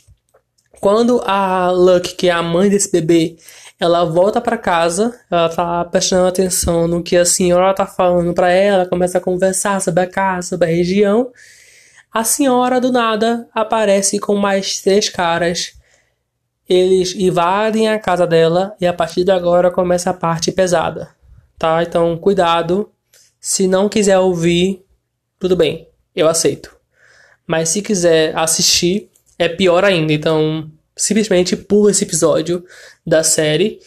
Quando a Luck, que é a mãe desse bebê, ela volta para casa, ela tá prestando atenção no que a senhora tá falando para ela, começa a conversar sobre a casa, sobre a região. A senhora do nada aparece com mais três caras. Eles invadem a casa dela e a partir de agora começa a parte pesada, tá? Então, cuidado. Se não quiser ouvir, tudo bem eu aceito. Mas se quiser assistir, é pior ainda. Então, simplesmente pula esse episódio da série.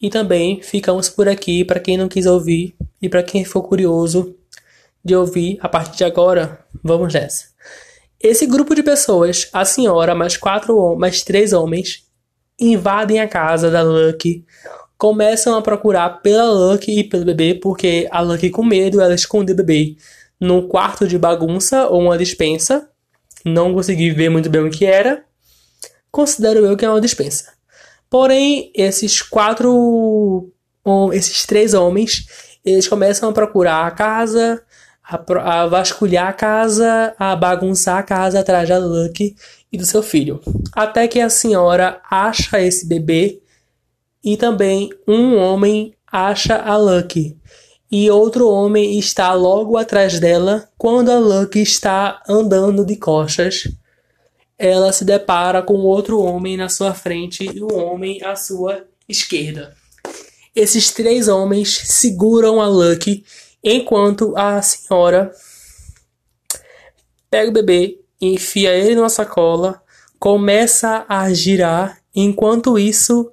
E também ficamos por aqui para quem não quis ouvir e para quem for curioso de ouvir a partir de agora. Vamos nessa. Esse grupo de pessoas, a senhora, mais quatro, mais três homens, invadem a casa da Lucky, começam a procurar pela Lucky e pelo bebê, porque a Lucky com medo ela esconde o bebê num quarto de bagunça ou uma dispensa. Não consegui ver muito bem o que era. Considero eu que é uma dispensa. Porém, esses quatro, esses três homens, eles começam a procurar a casa, a, a vasculhar a casa, a bagunçar a casa atrás da Lucky e do seu filho. Até que a senhora acha esse bebê e também um homem acha a Lucky e outro homem está logo atrás dela quando a Lucky está andando de costas. Ela se depara com outro homem na sua frente e um homem à sua esquerda. Esses três homens seguram a Lucky enquanto a senhora pega o bebê, enfia ele numa sacola, começa a girar. Enquanto isso,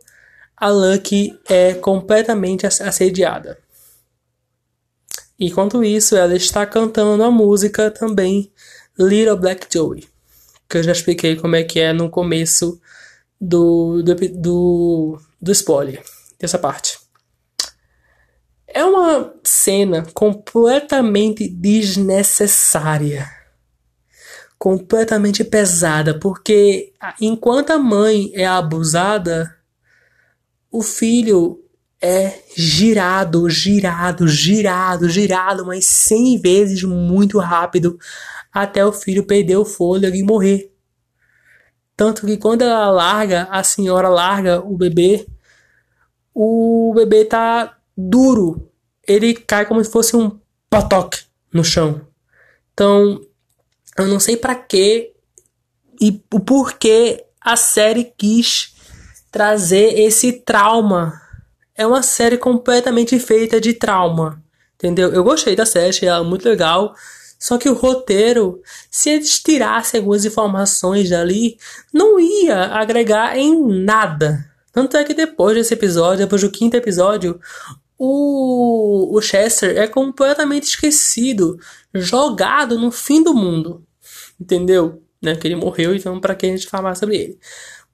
a Lucky é completamente assediada. Enquanto isso, ela está cantando a música também Little Black Joey, que eu já expliquei como é que é no começo do, do, do, do spoiler, dessa parte. É uma cena completamente desnecessária, completamente pesada, porque enquanto a mãe é abusada, o filho é girado, girado, girado, girado, mas 100 vezes muito rápido até o filho perder o fôlego e morrer. Tanto que quando ela larga, a senhora larga o bebê, o bebê tá duro. Ele cai como se fosse um potoque no chão. Então, eu não sei para quê e o porquê a série quis trazer esse trauma é uma série completamente feita de trauma, entendeu? Eu gostei da série, achei ela muito legal. Só que o roteiro, se eles tirassem algumas informações dali, não ia agregar em nada. Tanto é que depois desse episódio, depois do quinto episódio, o, o Chester é completamente esquecido, jogado no fim do mundo. Entendeu? Né? Que ele morreu, então para que a gente falar sobre ele?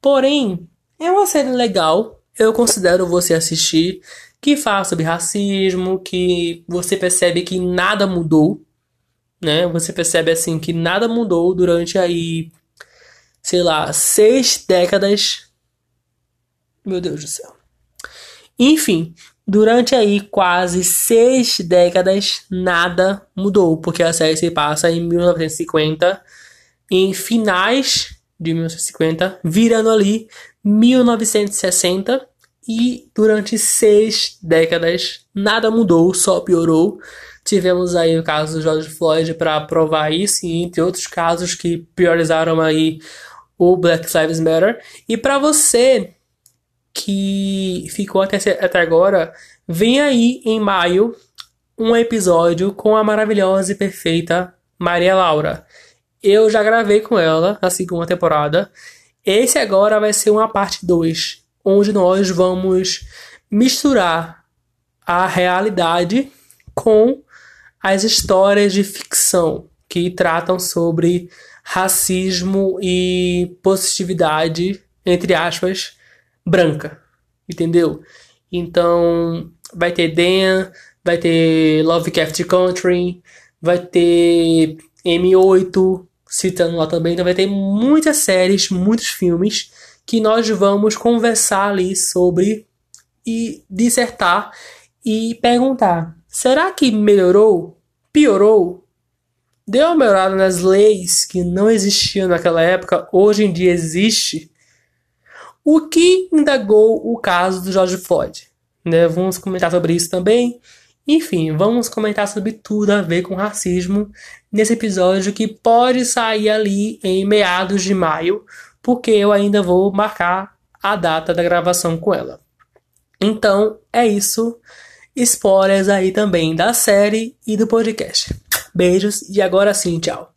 Porém, é uma série legal, eu considero você assistir, que fala sobre racismo, que você percebe que nada mudou, né? Você percebe assim que nada mudou durante aí, sei lá, seis décadas. Meu Deus do céu. Enfim, durante aí quase seis décadas nada mudou, porque a série se passa em 1950, em finais de 1950, virando ali 1960 e durante seis décadas nada mudou, só piorou. Tivemos aí o caso do George Floyd para provar isso, e entre outros casos que priorizaram aí o Black Lives Matter. E para você que ficou até, até agora, vem aí em maio um episódio com a maravilhosa e perfeita Maria Laura. Eu já gravei com ela a segunda temporada. Esse agora vai ser uma parte 2, onde nós vamos misturar a realidade com as histórias de ficção que tratam sobre racismo e positividade, entre aspas, branca. Entendeu? Então, vai ter Dan, vai ter Lovecraft Country, vai ter M8, citando lá também. Então, vai ter muitas séries, muitos filmes que nós vamos conversar ali sobre e dissertar e perguntar: será que melhorou? Piorou? Deu uma melhorada nas leis que não existiam naquela época, hoje em dia existe? O que indagou o caso do George Floyd? Né? Vamos comentar sobre isso também. Enfim, vamos comentar sobre tudo a ver com racismo nesse episódio que pode sair ali em meados de maio, porque eu ainda vou marcar a data da gravação com ela. Então é isso. Spoilers aí também da série e do podcast. Beijos e agora sim, tchau.